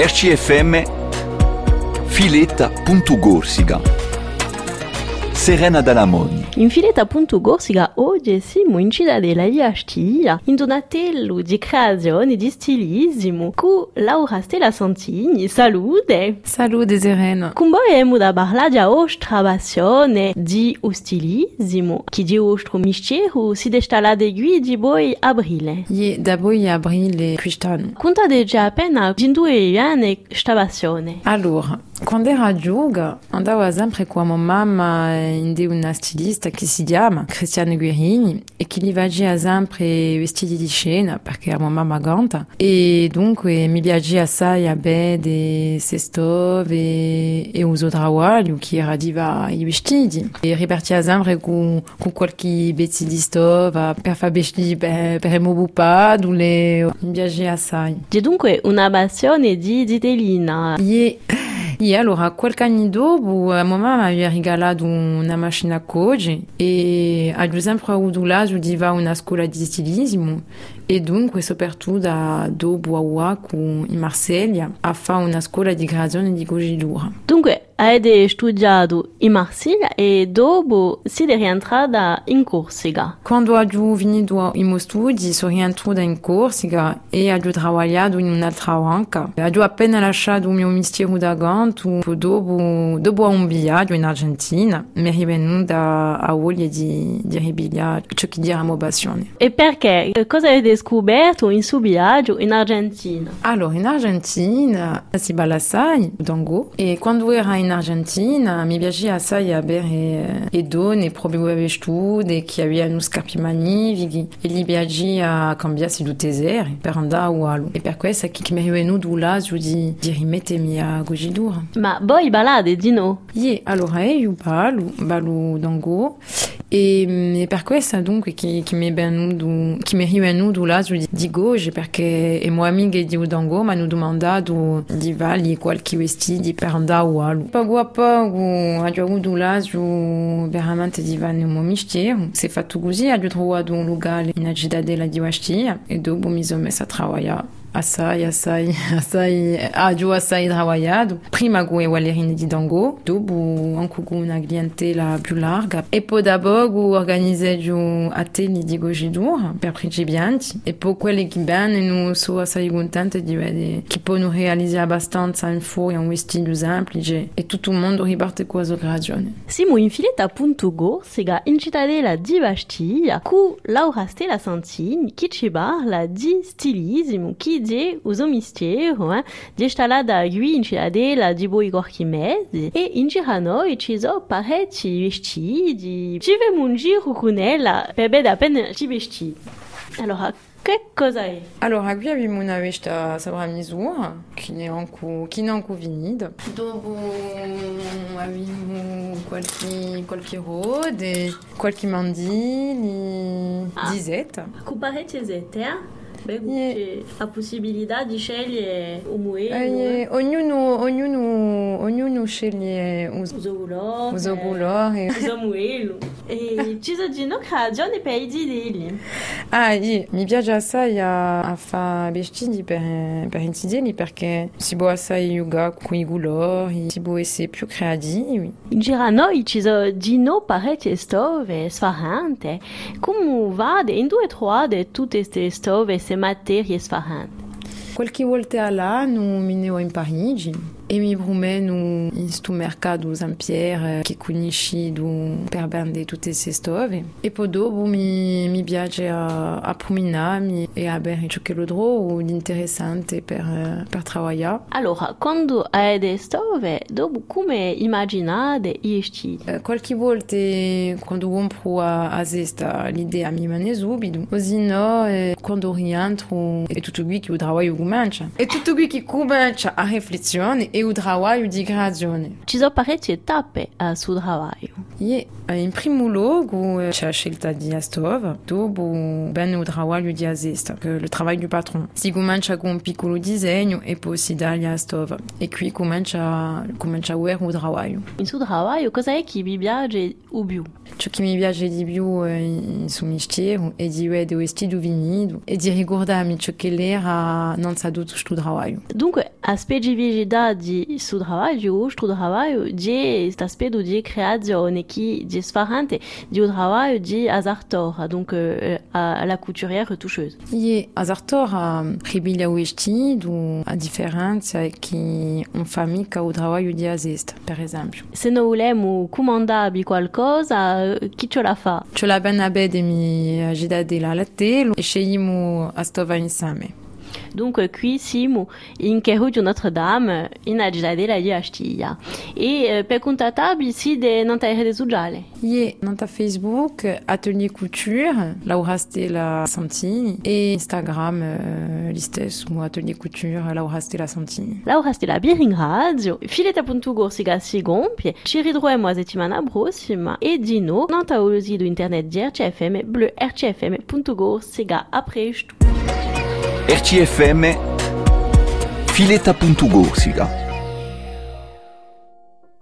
RCFM Filetta.Gorsica Serena Dalamoni In Filetta.Gorsica oggi siamo in Cittadella di Astiglia, in Donatello di creazione di stilismo, con Laura Stella Santini. Salute! Salute Serena! Con voi abbiamo da parlare di vostra passione di stilismo, che di vostro mistero si desta de gui di voi aprile. Ye, da voi aprile quest'anno. Contate già appena di due anni questa passione. Allora, quando ero giovane andavo sempre con mia mamma in una stilista si chiama Cristiane Guerini e che gli faceva sempre vestiti di scena perché era mamma ganta e dunque mi a bene se stove e, e uso che era diva i vestiti e ripartiva sempre con, con qualche pezzo di stova per mio bupato mi C'è dunque una passione di. Yeah. E allora, qualche anno dopo, a mamma mi aveva regalato una macchina a coge e ho sempre avuto l'asio di va a una scuola di stilismo e dunque soprattutto dopo a in Marsiglia a fare una scuola di creazione di cogitura. Dunque, avete studiato in Marsiglia e dopo siete rientrata in Corsica. Quando ho finito i miei studi sono rientrata in Corsica e ho lavorato in un'altra banca. Ho appena lasciato il mio mestiere da dopo, dopo un viaggio in Argentina mi è rivenuta a voglia di, di ripigliare ciò che passione. E perché? Cosa avete scoperto in suo viaggio in Argentina? Allora, in Argentina si balla assai, tango, e quando ero in Argentina mi piaceva assai avere le donne proprio vestute che avevano scarpe magnifiche e gli piaceva cambiarsi di tesere per andare a Ualo. E per questo che mi è venuto l'asio di, di rimettermi a cogitura. Ma voi ballate di no? Yeah, allora io ballo, ballo tango e, e per questo dunque che, che mi è venuto, che mi è venuto l'asio di, goge perché le mie amiche di Udango mi hanno domandato di valli qualche vestiti per andare a Ualo. Poco a poco ho avuto l'asio veramente di il mio mestiere. Si è fatto così, ho trovato un locale in Cittadella di Ostia e dopo mi sono messa. Assai, assai, assai, agio assai trabalhado. Prima com o Alerine de Dango, dopo anche com una clientela più larga. E poi da poco organizzai un atelier di gogidur per principianti. E poi quelli che bene sono assai contente di vedere che possono realizzare abbastanza in fuori un vestito semplice e tutto il mondo riparte con la creazione. Siamo in filetta.go, sega in cittadella di Bastiglia, con Laura Stella Santini, che ci parla di stilismo, che de uso mistero, hein, de da in cittadella di boi corchimese e in girano e ela, per bene appena ci vestiti. Allora, che cosa è? Allora, qui abbiamo una vesta sopra misura, che ne è ancora, che ne è ancora finita. Dopo abbiamo qualche, qualche rode, Ah. Beh, Yeah. di un muelo, Eh, ognuno, ognuno, ognuno sceglie. E di no dili. Ah, io, mi piace assai a, a fare vestiti per, per intendere perché si può assai giocare con i colori, si può essere più creativi. Di no pareti stove sfarrante. Come va? In due trovate tutte queste stove, queste materie sfarrante? Qualche volta all'anno mi ne in Parigi e mi promeno in sto mercato San Pierre che conoscido per vendere tutte queste stove e poi dopo mi, mi piace a, a promenarmi e a bere ciò che lo trovo di interessante per, per lavorare. Allora, quando avete stove, dopo come immaginate i vestiti? Eh, Qualche volta quando compro a, a cesta l'idea mi viene subito, così no, eh, quando rientro è tutto qui che lavoro comincia. È tutto qui che comincia a riflessione e e o trabalho. Ci sono parecchie tappe a sul lavoro. E primo la scelta di Astov, dopo o trabalho di Azesta, le travail du patron. Si comincia con un piccolo disegno e gli Astov. E qui comincia, comincia a vedere o trabalho. In sul lavoro cosa è che vi piace o più? Ciò che mi piace di più in suo mestiere è di vedere vestito venido e di ricordarmi ciò che l'era non sa tutto sto trabalho. Dunque, a specificità di sul lavoro, sto lavoro di questo aspetto di creazione che di sfarante di un lavoro di azartor, donc euh, à la couturière retoucheuse. E azartor a ribiglia o vestido, a differenza è che un famiglia o trabalho di azesta, per esempio. Se noi vogliamo comandarvi qualcosa, chi ce la fa? Ce la ben abede mi agida della latte e scegliamo a stova Donc, qui siamo in Kerru di Notre-Dame, in aggiadela di Astiglia. E per contattarvi si de nanta rede sociale. E nanta Facebook, Atelier Couture, Laura Stella Santini, e Instagram, uh, l'istesimo Atelier Couture, Laura Stella Santini. Laura Stella Biring Radio, fileta puntu gorsiga sigompie, ci ridroemo a settimana prossima, e dino, nanta olosi do internet di RCFM, bleu rcfm.gorsiga, a presto. RCFM Fileta.Gorsica